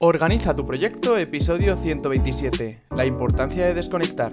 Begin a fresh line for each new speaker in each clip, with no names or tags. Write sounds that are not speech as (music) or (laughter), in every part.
Organiza tu proyecto, episodio 127. La importancia de desconectar.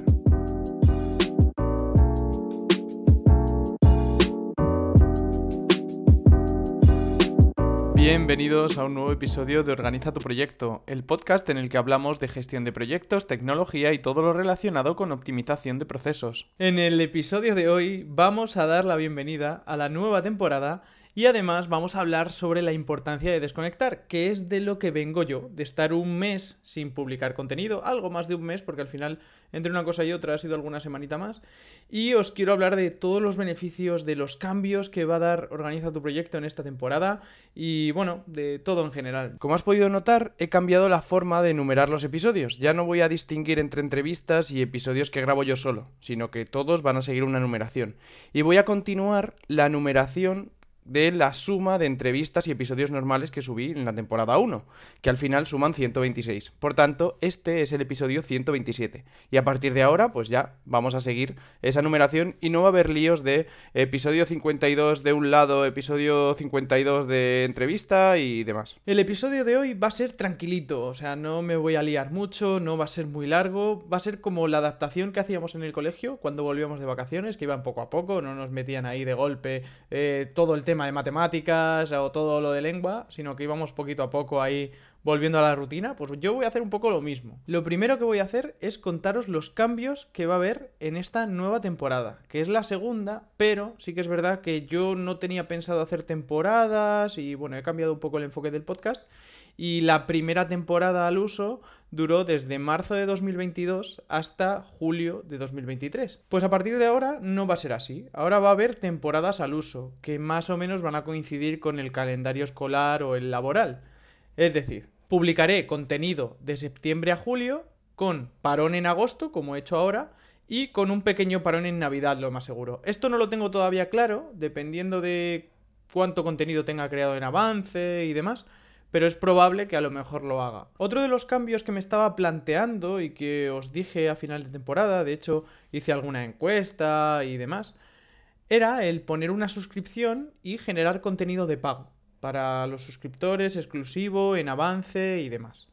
Bienvenidos a un nuevo episodio de Organiza tu proyecto, el podcast en el que hablamos de gestión de proyectos, tecnología y todo lo relacionado con optimización de procesos. En el episodio de hoy vamos a dar la bienvenida a la nueva temporada y además vamos a hablar sobre la importancia de desconectar, que es de lo que vengo yo, de estar un mes sin publicar contenido, algo más de un mes, porque al final entre una cosa y otra ha sido alguna semanita más. Y os quiero hablar de todos los beneficios, de los cambios que va a dar Organiza tu proyecto en esta temporada y bueno, de todo en general. Como has podido notar, he cambiado la forma de enumerar los episodios. Ya no voy a distinguir entre entrevistas y episodios que grabo yo solo, sino que todos van a seguir una numeración. Y voy a continuar la numeración de la suma de entrevistas y episodios normales que subí en la temporada 1, que al final suman 126. Por tanto, este es el episodio 127. Y a partir de ahora, pues ya vamos a seguir esa numeración y no va a haber líos de episodio 52 de un lado, episodio 52 de entrevista y demás. El episodio de hoy va a ser tranquilito, o sea, no me voy a liar mucho, no va a ser muy largo, va a ser como la adaptación que hacíamos en el colegio cuando volvíamos de vacaciones, que iban poco a poco, no nos metían ahí de golpe eh, todo el tema de matemáticas o todo lo de lengua, sino que íbamos poquito a poco ahí volviendo a la rutina, pues yo voy a hacer un poco lo mismo. Lo primero que voy a hacer es contaros los cambios que va a haber en esta nueva temporada, que es la segunda, pero sí que es verdad que yo no tenía pensado hacer temporadas y bueno, he cambiado un poco el enfoque del podcast y la primera temporada al uso duró desde marzo de 2022 hasta julio de 2023. Pues a partir de ahora no va a ser así. Ahora va a haber temporadas al uso, que más o menos van a coincidir con el calendario escolar o el laboral. Es decir, publicaré contenido de septiembre a julio, con parón en agosto, como he hecho ahora, y con un pequeño parón en Navidad, lo más seguro. Esto no lo tengo todavía claro, dependiendo de cuánto contenido tenga creado en avance y demás pero es probable que a lo mejor lo haga. Otro de los cambios que me estaba planteando y que os dije a final de temporada, de hecho hice alguna encuesta y demás, era el poner una suscripción y generar contenido de pago para los suscriptores, exclusivo, en avance y demás.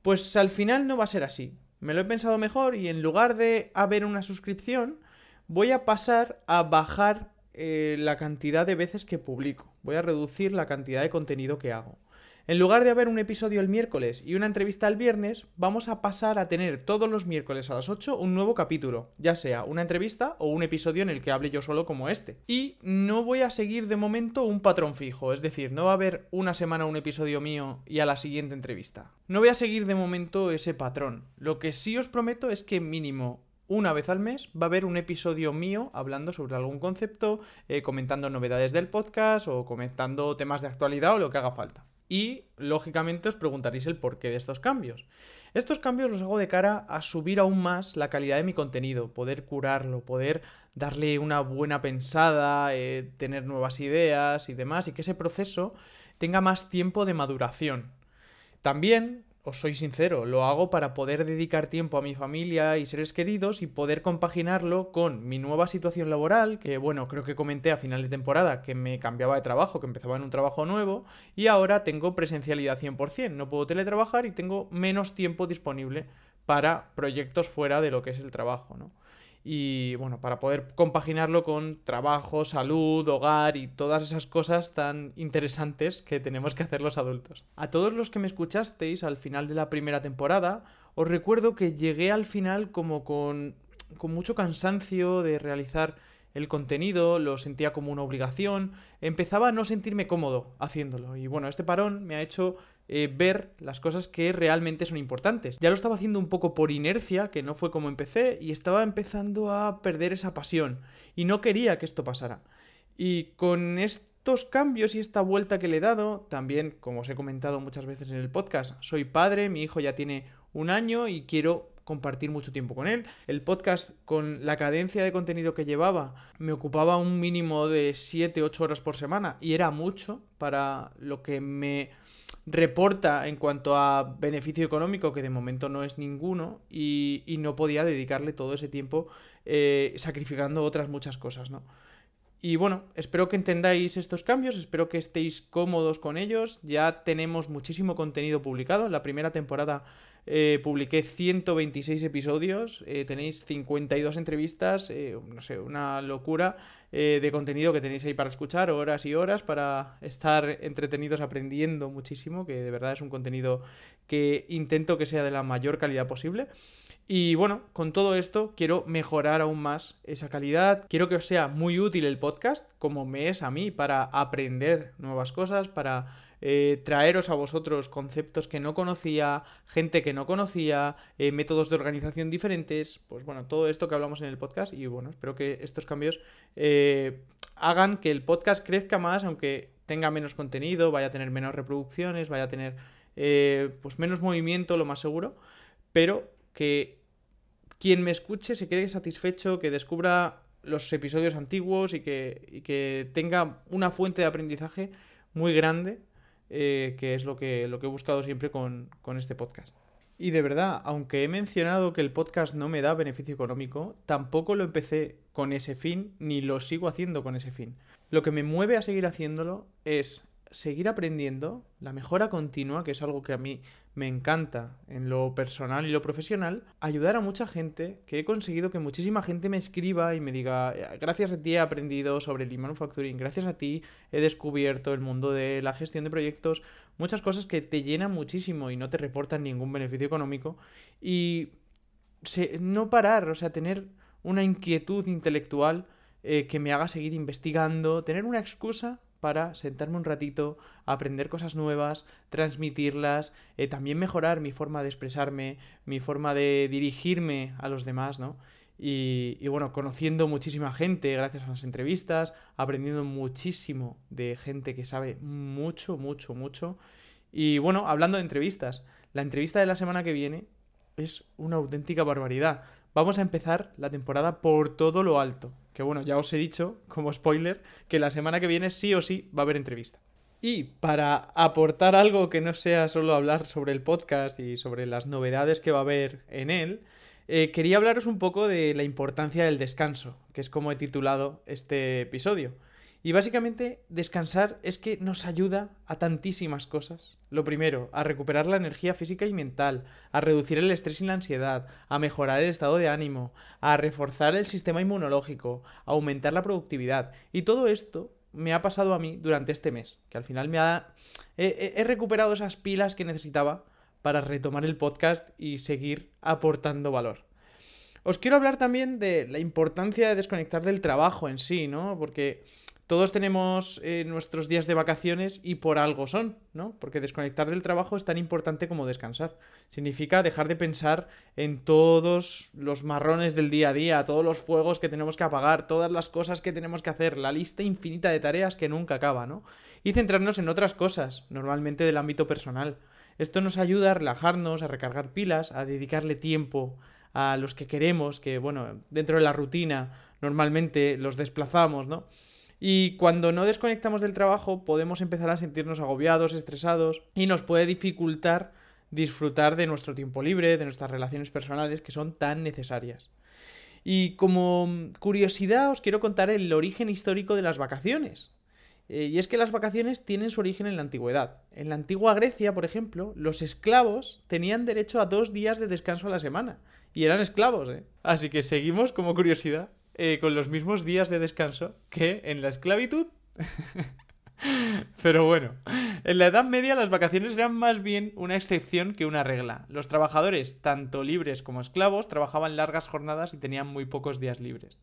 Pues al final no va a ser así. Me lo he pensado mejor y en lugar de haber una suscripción, voy a pasar a bajar eh, la cantidad de veces que publico. Voy a reducir la cantidad de contenido que hago. En lugar de haber un episodio el miércoles y una entrevista el viernes, vamos a pasar a tener todos los miércoles a las 8 un nuevo capítulo, ya sea una entrevista o un episodio en el que hable yo solo como este. Y no voy a seguir de momento un patrón fijo, es decir, no va a haber una semana un episodio mío y a la siguiente entrevista. No voy a seguir de momento ese patrón. Lo que sí os prometo es que mínimo una vez al mes va a haber un episodio mío hablando sobre algún concepto, eh, comentando novedades del podcast o comentando temas de actualidad o lo que haga falta. Y, lógicamente, os preguntaréis el porqué de estos cambios. Estos cambios los hago de cara a subir aún más la calidad de mi contenido, poder curarlo, poder darle una buena pensada, eh, tener nuevas ideas y demás, y que ese proceso tenga más tiempo de maduración. También os soy sincero, lo hago para poder dedicar tiempo a mi familia y seres queridos y poder compaginarlo con mi nueva situación laboral, que bueno, creo que comenté a final de temporada que me cambiaba de trabajo, que empezaba en un trabajo nuevo y ahora tengo presencialidad 100%, no puedo teletrabajar y tengo menos tiempo disponible para proyectos fuera de lo que es el trabajo, ¿no? Y bueno, para poder compaginarlo con trabajo, salud, hogar y todas esas cosas tan interesantes que tenemos que hacer los adultos. A todos los que me escuchasteis al final de la primera temporada, os recuerdo que llegué al final como con, con mucho cansancio de realizar el contenido, lo sentía como una obligación, empezaba a no sentirme cómodo haciéndolo y bueno, este parón me ha hecho eh, ver las cosas que realmente son importantes. Ya lo estaba haciendo un poco por inercia, que no fue como empecé, y estaba empezando a perder esa pasión. Y no quería que esto pasara. Y con estos cambios y esta vuelta que le he dado, también, como os he comentado muchas veces en el podcast, soy padre, mi hijo ya tiene un año y quiero compartir mucho tiempo con él. El podcast con la cadencia de contenido que llevaba me ocupaba un mínimo de 7-8 horas por semana y era mucho para lo que me reporta en cuanto a beneficio económico, que de momento no es ninguno, y, no podía dedicarle todo ese tiempo eh, sacrificando otras muchas cosas, ¿no? Y bueno, espero que entendáis estos cambios, espero que estéis cómodos con ellos. Ya tenemos muchísimo contenido publicado. La primera temporada eh, publiqué 126 episodios, eh, tenéis 52 entrevistas, eh, no sé, una locura de contenido que tenéis ahí para escuchar, horas y horas, para estar entretenidos aprendiendo muchísimo, que de verdad es un contenido que intento que sea de la mayor calidad posible. Y bueno, con todo esto quiero mejorar aún más esa calidad. Quiero que os sea muy útil el podcast, como me es a mí, para aprender nuevas cosas, para eh, traeros a vosotros conceptos que no conocía, gente que no conocía, eh, métodos de organización diferentes. Pues bueno, todo esto que hablamos en el podcast. Y bueno, espero que estos cambios eh, hagan que el podcast crezca más, aunque tenga menos contenido, vaya a tener menos reproducciones, vaya a tener pues menos movimiento, lo más seguro. Pero que quien me escuche se quede satisfecho, que descubra los episodios antiguos y que, que tenga una fuente de aprendizaje muy grande, eh, que es lo que, lo que he buscado siempre con, con este podcast. Y de verdad, aunque he mencionado que el podcast no me da beneficio económico, tampoco lo empecé con ese fin, ni lo sigo haciendo con ese fin. Lo que me mueve a seguir haciéndolo es seguir aprendiendo, la mejora continua, que es algo que a mí me encanta en lo personal y lo profesional, ayudar a mucha gente, que he conseguido que muchísima gente me escriba y me diga, eh, gracias a ti he aprendido sobre el e-manufacturing, gracias a ti he descubierto el mundo de la gestión de proyectos, muchas cosas que te llenan muchísimo y no te reportan ningún beneficio económico y no parar, o sea, tener una inquietud intelectual eh, que me haga seguir investigando, tener una excusa para sentarme un ratito, aprender cosas nuevas, transmitirlas, eh, también mejorar mi forma de expresarme, mi forma de dirigirme a los demás, ¿no? Y, y, bueno, conociendo muchísima gente gracias a las entrevistas, aprendiendo muchísimo de gente que sabe mucho, mucho, mucho. Y bueno, hablando de entrevistas, la entrevista de la semana que viene es una auténtica barbaridad. Vamos a empezar la temporada por todo lo alto. Que bueno, ya os he dicho, como spoiler, que la semana que viene sí o sí va a haber entrevista. Y para aportar algo que no sea solo hablar sobre el podcast y sobre las novedades que va a haber en él, eh, quería hablaros un poco de la importancia del descanso, que es como he titulado este episodio. Y básicamente descansar es que nos ayuda a tantísimas cosas. Lo primero, a recuperar la energía física y mental, a reducir el estrés y la ansiedad, a mejorar el estado de ánimo, a reforzar el sistema inmunológico, a aumentar la productividad. Y todo esto me ha pasado a mí durante este mes, que al final me ha... he recuperado esas pilas que necesitaba para retomar el podcast y seguir aportando valor. Os quiero hablar también de la importancia de desconectar del trabajo en sí, ¿no? Porque todos tenemos eh, nuestros días de vacaciones y por algo son, ¿no? Porque desconectar del trabajo es tan importante como descansar. Significa dejar de pensar en todos los marrones del día a día, todos los fuegos que tenemos que apagar, todas las cosas que tenemos que hacer, la lista infinita de tareas que nunca acaba, ¿no? Y centrarnos en otras cosas, normalmente del ámbito personal. Esto nos ayuda a relajarnos, a recargar pilas, a dedicarle tiempo a los que queremos, que bueno, dentro de la rutina normalmente los desplazamos, ¿no? Y cuando no desconectamos del trabajo podemos empezar a sentirnos agobiados, estresados y nos puede dificultar disfrutar de nuestro tiempo libre, de nuestras relaciones personales que son tan necesarias. Y como curiosidad os quiero contar el origen histórico de las vacaciones. Eh, y es que las vacaciones tienen su origen en la antigüedad. En la antigua Grecia, por ejemplo, los esclavos tenían derecho a dos días de descanso a la semana. Y eran esclavos, ¿eh? Así que seguimos como curiosidad eh, con los mismos días de descanso que en la esclavitud. (laughs) Pero bueno, en la Edad Media las vacaciones eran más bien una excepción que una regla. Los trabajadores, tanto libres como esclavos, trabajaban largas jornadas y tenían muy pocos días libres.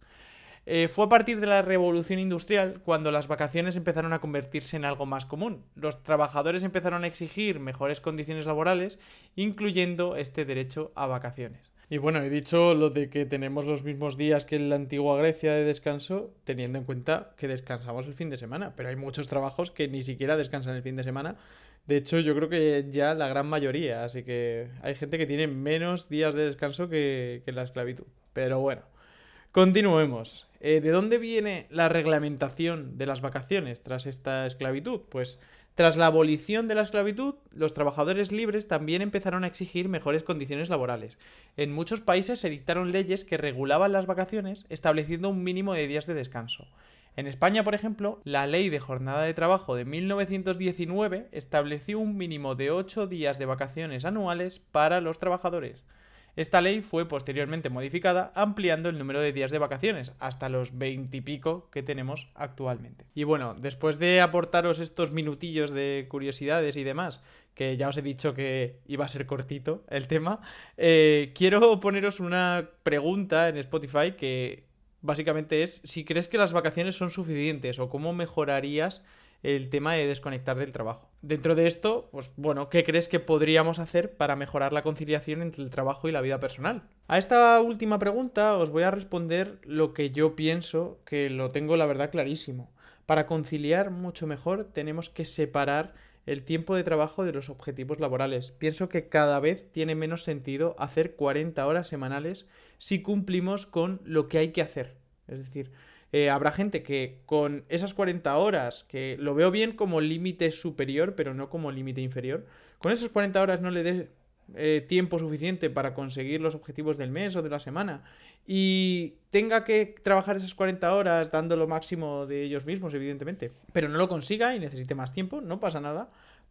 Eh, fue a partir de la revolución industrial cuando las vacaciones empezaron a convertirse en algo más común. Los trabajadores empezaron a exigir mejores condiciones laborales, incluyendo este derecho a vacaciones. Y bueno, he dicho lo de que tenemos los mismos días que en la antigua Grecia de descanso, teniendo en cuenta que descansamos el fin de semana, pero hay muchos trabajos que ni siquiera descansan el fin de semana. De hecho, yo creo que ya la gran mayoría, así que hay gente que tiene menos días de descanso que, que la esclavitud. Pero bueno, continuemos. Eh, ¿De dónde viene la reglamentación de las vacaciones tras esta esclavitud? Pues tras la abolición de la esclavitud, los trabajadores libres también empezaron a exigir mejores condiciones laborales. En muchos países se dictaron leyes que regulaban las vacaciones, estableciendo un mínimo de días de descanso. En España, por ejemplo, la ley de jornada de trabajo de 1919 estableció un mínimo de 8 días de vacaciones anuales para los trabajadores. Esta ley fue posteriormente modificada ampliando el número de días de vacaciones hasta los 20 y pico que tenemos actualmente. Y bueno, después de aportaros estos minutillos de curiosidades y demás, que ya os he dicho que iba a ser cortito el tema, eh, quiero poneros una pregunta en Spotify que básicamente es si crees que las vacaciones son suficientes o cómo mejorarías el tema de desconectar del trabajo. Dentro de esto, pues bueno, ¿qué crees que podríamos hacer para mejorar la conciliación entre el trabajo y la vida personal? A esta última pregunta os voy a responder lo que yo pienso, que lo tengo la verdad clarísimo. Para conciliar mucho mejor tenemos que separar el tiempo de trabajo de los objetivos laborales. Pienso que cada vez tiene menos sentido hacer 40 horas semanales si cumplimos con lo que hay que hacer. Es decir, eh, habrá gente que con esas 40 horas, que lo veo bien como límite superior, pero no como límite inferior, con esas 40 horas no le des eh, tiempo suficiente para conseguir los objetivos del mes o de la semana y tenga que trabajar esas 40 horas dando lo máximo de ellos mismos, evidentemente, pero no lo consiga y necesite más tiempo, no pasa nada.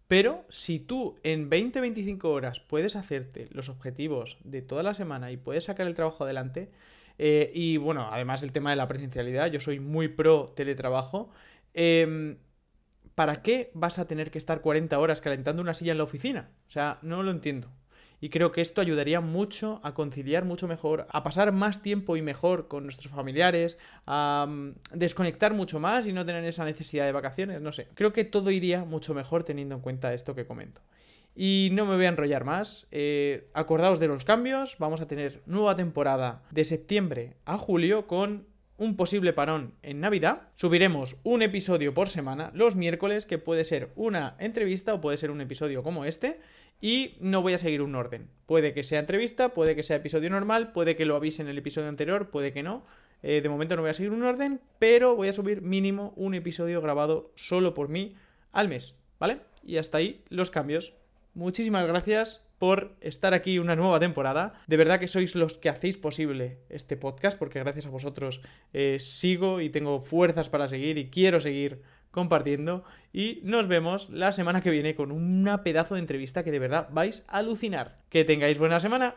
Pero si tú en 20-25 horas puedes hacerte los objetivos de toda la semana y puedes sacar el trabajo adelante, eh, y bueno, además el tema de la presencialidad, yo soy muy pro teletrabajo. Em, ¿Para qué vas a tener que estar 40 horas calentando una silla en la oficina? O sea, no lo entiendo. Y creo que esto ayudaría mucho a conciliar mucho mejor, a pasar más tiempo y mejor con nuestros familiares, a mm, desconectar mucho más y no tener esa necesidad de vacaciones, no sé. Creo que todo iría mucho mejor teniendo en cuenta esto que comento. Y no me voy a enrollar más. Eh, acordaos de los cambios. Vamos a tener nueva temporada de septiembre a julio con un posible parón en Navidad. Subiremos un episodio por semana los miércoles, que puede ser una entrevista o puede ser un episodio como este. Y no voy a seguir un orden. Puede que sea entrevista, puede que sea episodio normal, puede que lo avise en el episodio anterior, puede que no. Eh, de momento no voy a seguir un orden, pero voy a subir mínimo un episodio grabado solo por mí al mes, ¿vale? Y hasta ahí los cambios muchísimas gracias por estar aquí una nueva temporada. De verdad que sois los que hacéis posible este podcast, porque gracias a vosotros eh, sigo y tengo fuerzas para seguir y quiero seguir compartiendo. Y nos vemos la semana que viene con una pedazo de entrevista que de verdad vais a alucinar. Que tengáis buena semana.